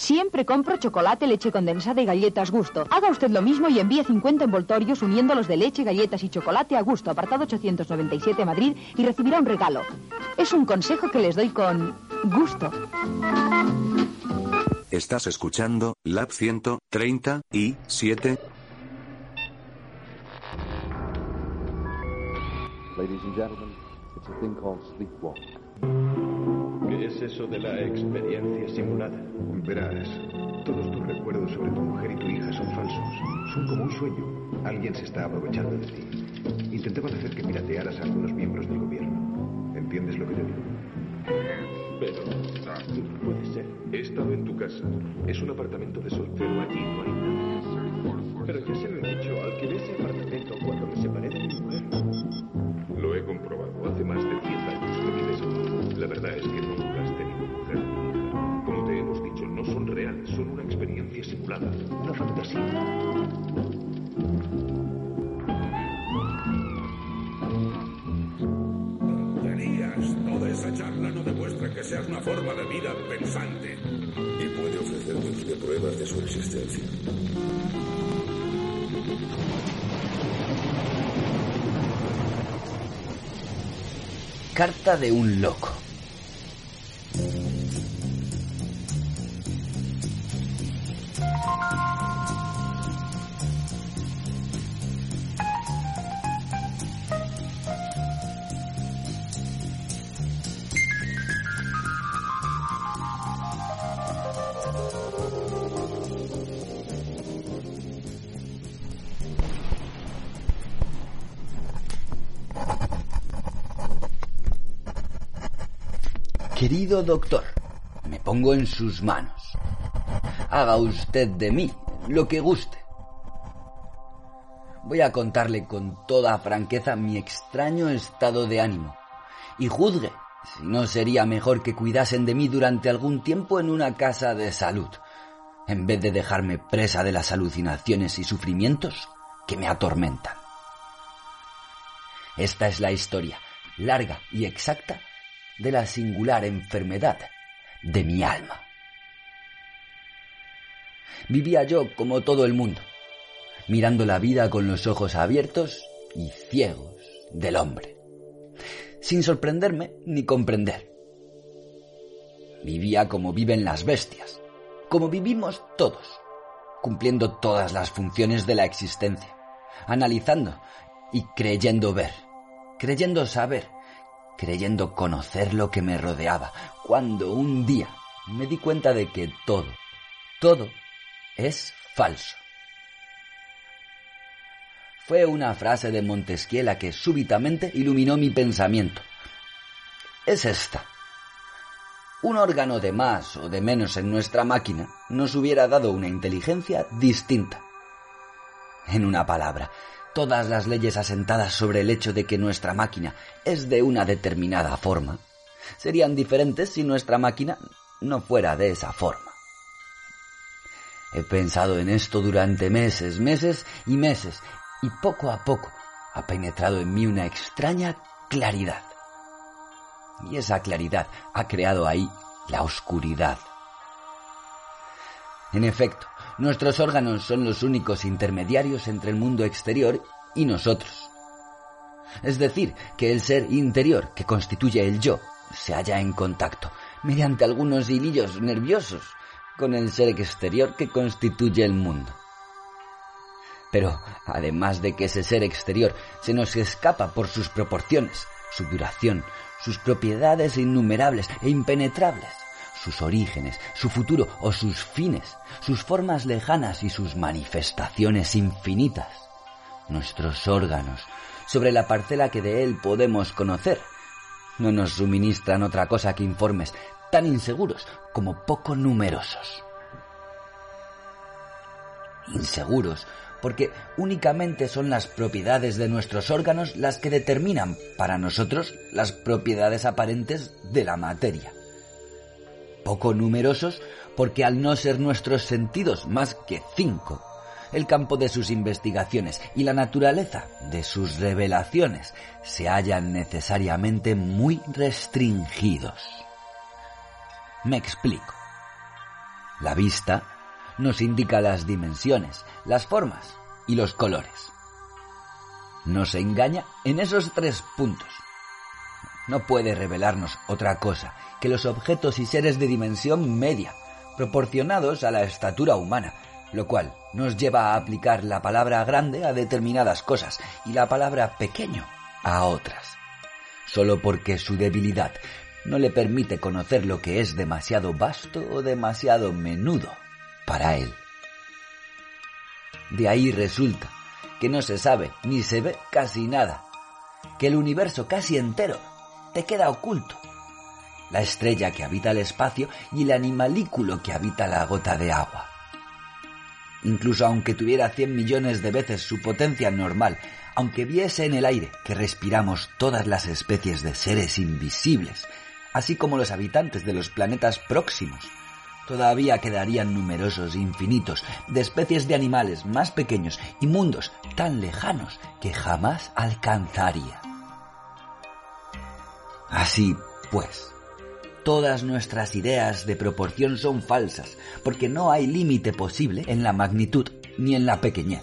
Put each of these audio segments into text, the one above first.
Siempre compro chocolate, leche condensada y galletas gusto. Haga usted lo mismo y envíe 50 envoltorios uniéndolos de leche, galletas y chocolate a gusto, apartado 897 Madrid, y recibirá un regalo. Es un consejo que les doy con gusto. Estás escuchando Lab 130 y 7. Ladies and gentlemen, it's a thing called sleepwalk. ¿Qué es eso de la experiencia simulada? Verás, todos tus recuerdos sobre tu mujer y tu hija son falsos. Son como un sueño. Alguien se está aprovechando de ti. Intentaban hacer que piratearas a algunos miembros del gobierno. ¿Entiendes lo que te digo? Pero no puede ser. He estado en tu casa. Es un apartamento de soltero. Allí no hay nada. Pero ya se lo he dicho. Alquilé ese apartamento cuando me separé de mi mujer. Lo he comprobado. Seas una forma de vida pensante. Y puede ofrecerte usted pruebas de su existencia. Carta de un loco. Querido doctor, me pongo en sus manos. Haga usted de mí lo que guste. Voy a contarle con toda franqueza mi extraño estado de ánimo y juzgue si no sería mejor que cuidasen de mí durante algún tiempo en una casa de salud, en vez de dejarme presa de las alucinaciones y sufrimientos que me atormentan. Esta es la historia, larga y exacta, de la singular enfermedad de mi alma. Vivía yo como todo el mundo, mirando la vida con los ojos abiertos y ciegos del hombre, sin sorprenderme ni comprender. Vivía como viven las bestias, como vivimos todos, cumpliendo todas las funciones de la existencia, analizando y creyendo ver, creyendo saber, creyendo conocer lo que me rodeaba, cuando un día me di cuenta de que todo, todo es falso. Fue una frase de Montesquieu la que súbitamente iluminó mi pensamiento. Es esta. Un órgano de más o de menos en nuestra máquina nos hubiera dado una inteligencia distinta. En una palabra, todas las leyes asentadas sobre el hecho de que nuestra máquina es de una determinada forma serían diferentes si nuestra máquina no fuera de esa forma. He pensado en esto durante meses, meses y meses, y poco a poco ha penetrado en mí una extraña claridad. Y esa claridad ha creado ahí la oscuridad. En efecto, nuestros órganos son los únicos intermediarios entre el mundo exterior y nosotros. Es decir, que el ser interior que constituye el yo se halla en contacto, mediante algunos hilillos nerviosos, con el ser exterior que constituye el mundo. Pero, además de que ese ser exterior se nos escapa por sus proporciones, su duración, sus propiedades innumerables e impenetrables, sus orígenes, su futuro o sus fines, sus formas lejanas y sus manifestaciones infinitas, nuestros órganos, sobre la parcela que de él podemos conocer, no nos suministran otra cosa que informes tan inseguros como poco numerosos. Inseguros porque únicamente son las propiedades de nuestros órganos las que determinan para nosotros las propiedades aparentes de la materia. Poco numerosos porque al no ser nuestros sentidos más que cinco, el campo de sus investigaciones y la naturaleza de sus revelaciones se hallan necesariamente muy restringidos. Me explico. La vista nos indica las dimensiones, las formas y los colores. Nos engaña en esos tres puntos. No puede revelarnos otra cosa que los objetos y seres de dimensión media, proporcionados a la estatura humana, lo cual nos lleva a aplicar la palabra grande a determinadas cosas y la palabra pequeño a otras, solo porque su debilidad no le permite conocer lo que es demasiado vasto o demasiado menudo para él. De ahí resulta que no se sabe ni se ve casi nada, que el universo casi entero te queda oculto. La estrella que habita el espacio y el animalículo que habita la gota de agua. Incluso aunque tuviera 100 millones de veces su potencia normal, aunque viese en el aire que respiramos todas las especies de seres invisibles, así como los habitantes de los planetas próximos, todavía quedarían numerosos infinitos de especies de animales más pequeños y mundos tan lejanos que jamás alcanzaría. Así pues, todas nuestras ideas de proporción son falsas, porque no hay límite posible en la magnitud ni en la pequeñez.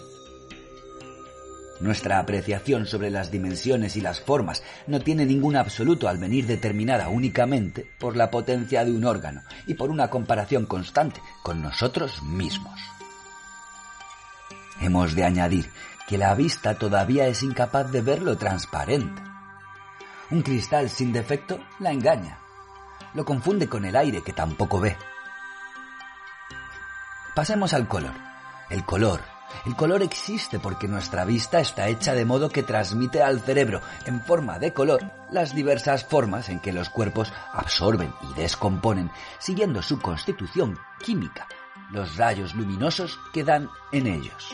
Nuestra apreciación sobre las dimensiones y las formas no tiene ningún absoluto al venir determinada únicamente por la potencia de un órgano y por una comparación constante con nosotros mismos. Hemos de añadir que la vista todavía es incapaz de ver lo transparente. Un cristal sin defecto la engaña, lo confunde con el aire que tampoco ve. Pasemos al color. El color el color existe porque nuestra vista está hecha de modo que transmite al cerebro, en forma de color, las diversas formas en que los cuerpos absorben y descomponen, siguiendo su constitución química, los rayos luminosos que dan en ellos.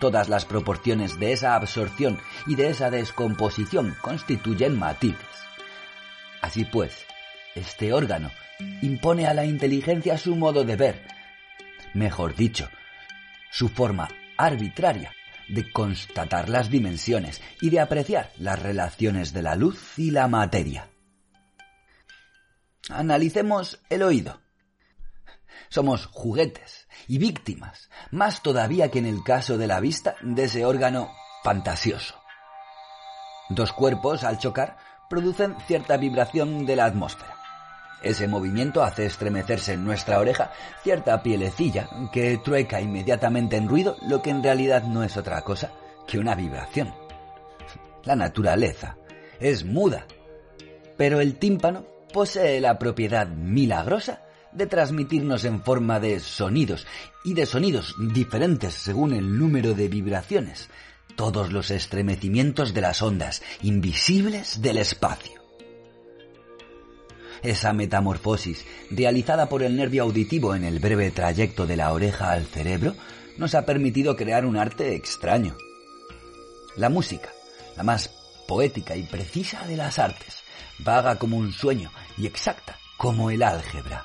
Todas las proporciones de esa absorción y de esa descomposición constituyen matices. Así pues, este órgano impone a la inteligencia su modo de ver, mejor dicho, su forma arbitraria de constatar las dimensiones y de apreciar las relaciones de la luz y la materia. Analicemos el oído. Somos juguetes y víctimas, más todavía que en el caso de la vista de ese órgano fantasioso. Dos cuerpos, al chocar, producen cierta vibración de la atmósfera. Ese movimiento hace estremecerse en nuestra oreja cierta pielecilla que trueca inmediatamente en ruido lo que en realidad no es otra cosa que una vibración. La naturaleza es muda, pero el tímpano posee la propiedad milagrosa de transmitirnos en forma de sonidos y de sonidos diferentes según el número de vibraciones todos los estremecimientos de las ondas invisibles del espacio. Esa metamorfosis, realizada por el nervio auditivo en el breve trayecto de la oreja al cerebro, nos ha permitido crear un arte extraño. La música, la más poética y precisa de las artes, vaga como un sueño y exacta como el álgebra.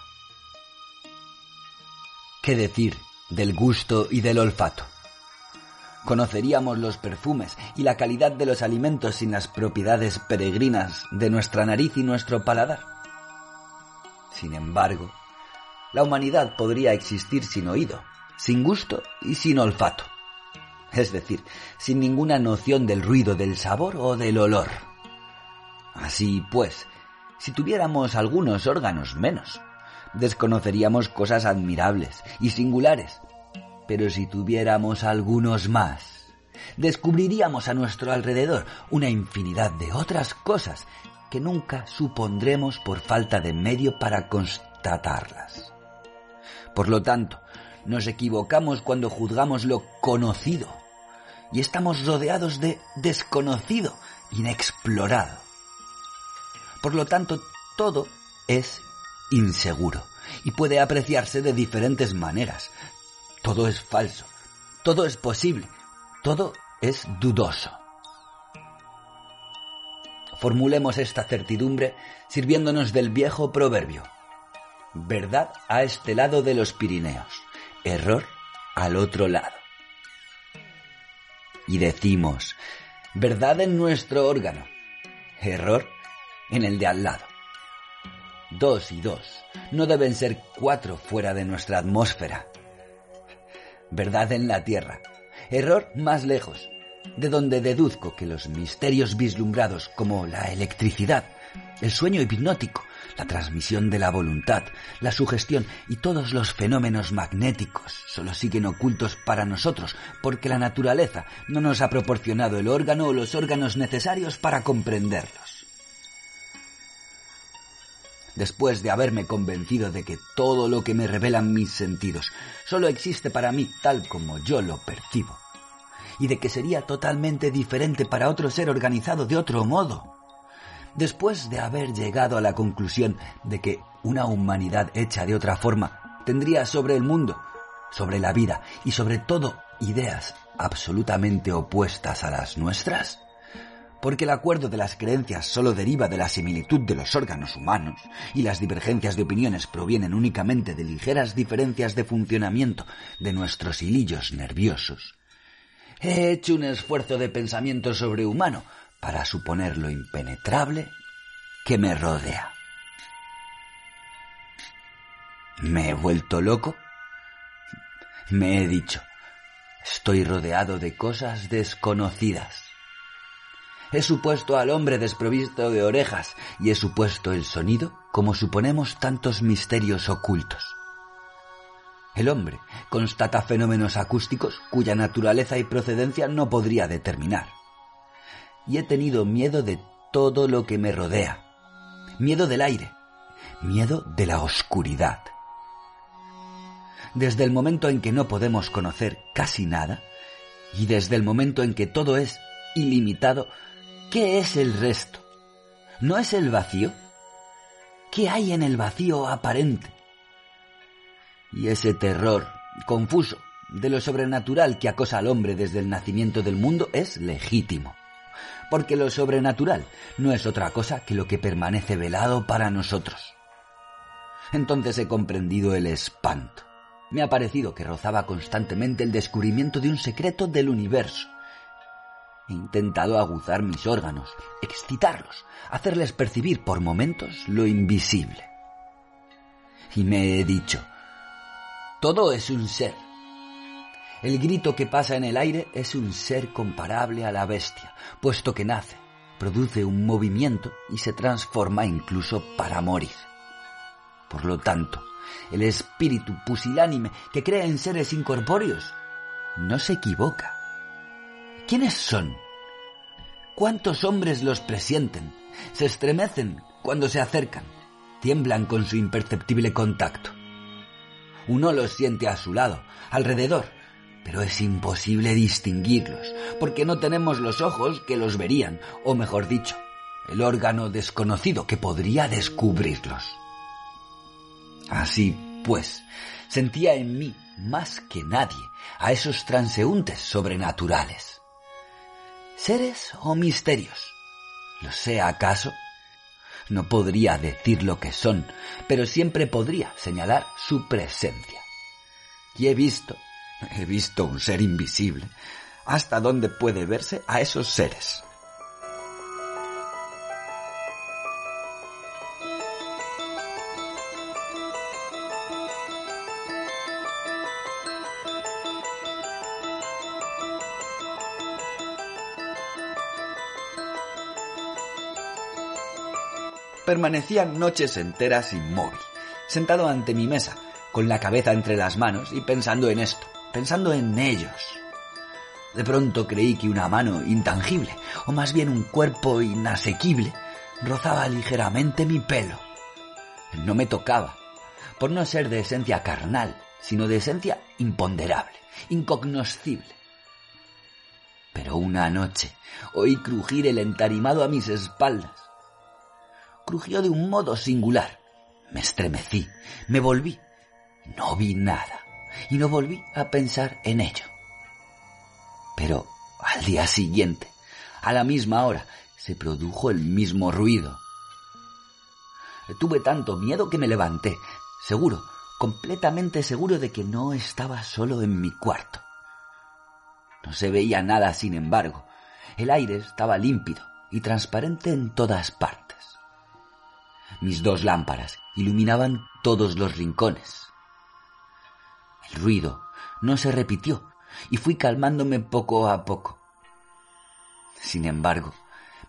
¿Qué decir del gusto y del olfato? Conoceríamos los perfumes y la calidad de los alimentos sin las propiedades peregrinas de nuestra nariz y nuestro paladar. Sin embargo, la humanidad podría existir sin oído, sin gusto y sin olfato. Es decir, sin ninguna noción del ruido, del sabor o del olor. Así pues, si tuviéramos algunos órganos menos, desconoceríamos cosas admirables y singulares. Pero si tuviéramos algunos más, descubriríamos a nuestro alrededor una infinidad de otras cosas que nunca supondremos por falta de medio para constatarlas. Por lo tanto, nos equivocamos cuando juzgamos lo conocido y estamos rodeados de desconocido, inexplorado. Por lo tanto, todo es inseguro y puede apreciarse de diferentes maneras. Todo es falso, todo es posible, todo es dudoso formulemos esta certidumbre sirviéndonos del viejo proverbio. Verdad a este lado de los Pirineos, error al otro lado. Y decimos, verdad en nuestro órgano, error en el de al lado. Dos y dos no deben ser cuatro fuera de nuestra atmósfera. Verdad en la Tierra. Error más lejos, de donde deduzco que los misterios vislumbrados como la electricidad, el sueño hipnótico, la transmisión de la voluntad, la sugestión y todos los fenómenos magnéticos solo siguen ocultos para nosotros porque la naturaleza no nos ha proporcionado el órgano o los órganos necesarios para comprenderlos. Después de haberme convencido de que todo lo que me revelan mis sentidos solo existe para mí tal como yo lo percibo, y de que sería totalmente diferente para otro ser organizado de otro modo, después de haber llegado a la conclusión de que una humanidad hecha de otra forma tendría sobre el mundo, sobre la vida y sobre todo ideas absolutamente opuestas a las nuestras? Porque el acuerdo de las creencias solo deriva de la similitud de los órganos humanos y las divergencias de opiniones provienen únicamente de ligeras diferencias de funcionamiento de nuestros hilillos nerviosos. He hecho un esfuerzo de pensamiento sobrehumano para suponer lo impenetrable que me rodea. ¿Me he vuelto loco? Me he dicho, estoy rodeado de cosas desconocidas. He supuesto al hombre desprovisto de orejas y he supuesto el sonido como suponemos tantos misterios ocultos. El hombre constata fenómenos acústicos cuya naturaleza y procedencia no podría determinar y he tenido miedo de todo lo que me rodea. Miedo del aire, miedo de la oscuridad. Desde el momento en que no podemos conocer casi nada, y desde el momento en que todo es ilimitado, ¿qué es el resto? ¿No es el vacío? ¿Qué hay en el vacío aparente? Y ese terror confuso de lo sobrenatural que acosa al hombre desde el nacimiento del mundo es legítimo porque lo sobrenatural no es otra cosa que lo que permanece velado para nosotros. Entonces he comprendido el espanto. Me ha parecido que rozaba constantemente el descubrimiento de un secreto del universo. He intentado aguzar mis órganos, excitarlos, hacerles percibir por momentos lo invisible. Y me he dicho, todo es un ser, el grito que pasa en el aire es un ser comparable a la bestia, puesto que nace, produce un movimiento y se transforma incluso para morir. Por lo tanto, el espíritu pusilánime que cree en seres incorpóreos no se equivoca. ¿Quiénes son? ¿Cuántos hombres los presienten? Se estremecen cuando se acercan, tiemblan con su imperceptible contacto. Uno los siente a su lado, alrededor, pero es imposible distinguirlos, porque no tenemos los ojos que los verían, o mejor dicho, el órgano desconocido que podría descubrirlos. Así pues, sentía en mí más que nadie a esos transeúntes sobrenaturales. ¿Seres o misterios? ¿Lo sé acaso? No podría decir lo que son, pero siempre podría señalar su presencia. Y he visto He visto un ser invisible. ¿Hasta dónde puede verse a esos seres? Permanecía noches enteras inmóvil, sentado ante mi mesa, con la cabeza entre las manos y pensando en esto pensando en ellos. De pronto creí que una mano intangible, o más bien un cuerpo inasequible, rozaba ligeramente mi pelo. No me tocaba, por no ser de esencia carnal, sino de esencia imponderable, incognoscible. Pero una noche oí crujir el entarimado a mis espaldas. Crujió de un modo singular. Me estremecí, me volví. No vi nada y no volví a pensar en ello. Pero al día siguiente, a la misma hora, se produjo el mismo ruido. Tuve tanto miedo que me levanté, seguro, completamente seguro de que no estaba solo en mi cuarto. No se veía nada, sin embargo. El aire estaba límpido y transparente en todas partes. Mis dos lámparas, iluminaban todos los rincones. El ruido no se repitió y fui calmándome poco a poco. Sin embargo,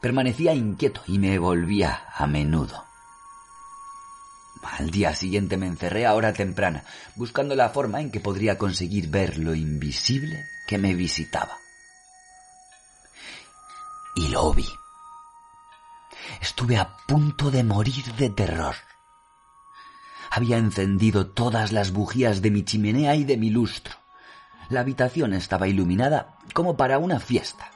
permanecía inquieto y me volvía a menudo. Al día siguiente me encerré a hora temprana, buscando la forma en que podría conseguir ver lo invisible que me visitaba. Y lo vi. Estuve a punto de morir de terror. Había encendido todas las bujías de mi chimenea y de mi lustro. La habitación estaba iluminada como para una fiesta.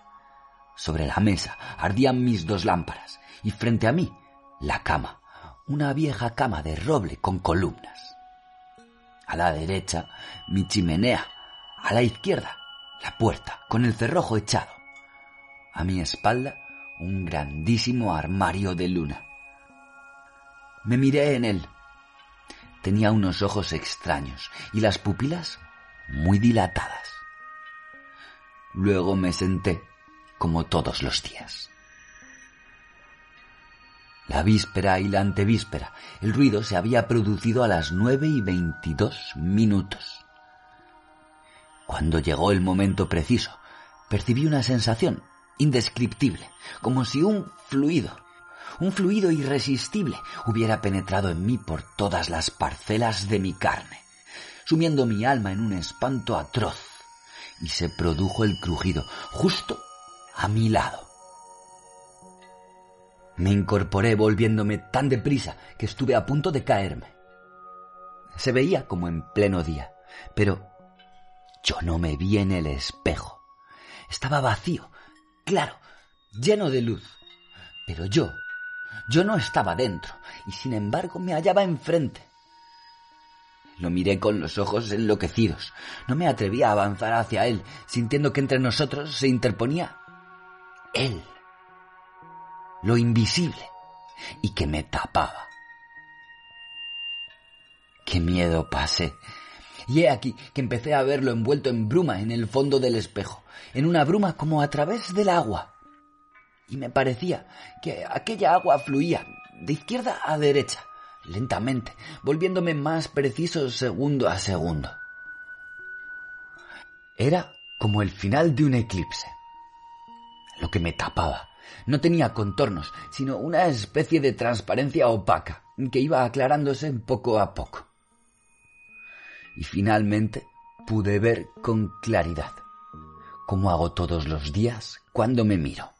Sobre la mesa ardían mis dos lámparas y frente a mí la cama, una vieja cama de roble con columnas. A la derecha mi chimenea, a la izquierda la puerta con el cerrojo echado. A mi espalda un grandísimo armario de luna. Me miré en él. Tenía unos ojos extraños y las pupilas muy dilatadas. Luego me senté como todos los días. La víspera y la antevíspera, el ruido se había producido a las nueve y veintidós minutos. Cuando llegó el momento preciso, percibí una sensación indescriptible, como si un fluido, un fluido irresistible, hubiera penetrado en mí por todas las parcelas de mi carne, sumiendo mi alma en un espanto atroz, y se produjo el crujido justo a mi lado. Me incorporé volviéndome tan deprisa que estuve a punto de caerme. Se veía como en pleno día, pero yo no me vi en el espejo. Estaba vacío, claro, lleno de luz. Pero yo, yo no estaba dentro, y sin embargo me hallaba enfrente. Lo miré con los ojos enloquecidos. No me atrevía a avanzar hacia él, sintiendo que entre nosotros se interponía él, lo invisible, y que me tapaba. Qué miedo pasé. Y he aquí que empecé a verlo envuelto en bruma en el fondo del espejo, en una bruma como a través del agua. Y me parecía que aquella agua fluía de izquierda a derecha, lentamente, volviéndome más preciso segundo a segundo. Era como el final de un eclipse. Lo que me tapaba no tenía contornos, sino una especie de transparencia opaca que iba aclarándose poco a poco. Y finalmente pude ver con claridad, como hago todos los días cuando me miro.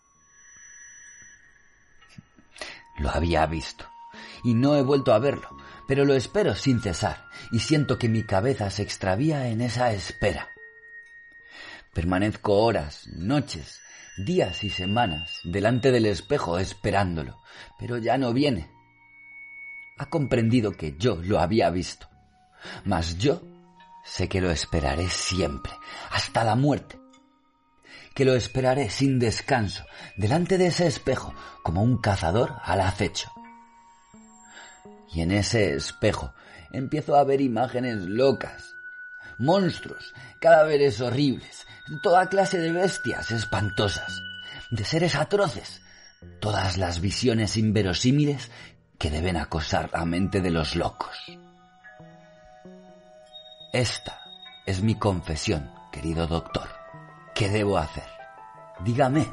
Lo había visto, y no he vuelto a verlo, pero lo espero sin cesar, y siento que mi cabeza se extravía en esa espera. Permanezco horas, noches, días y semanas delante del espejo esperándolo, pero ya no viene. Ha comprendido que yo lo había visto, mas yo sé que lo esperaré siempre, hasta la muerte, que lo esperaré sin descanso, delante de ese espejo, como un cazador al acecho. Y en ese espejo empiezo a ver imágenes locas, monstruos, cadáveres horribles, toda clase de bestias espantosas, de seres atroces, todas las visiones inverosímiles que deben acosar la mente de los locos. Esta es mi confesión, querido doctor. ¿Qué debo hacer? Dígame,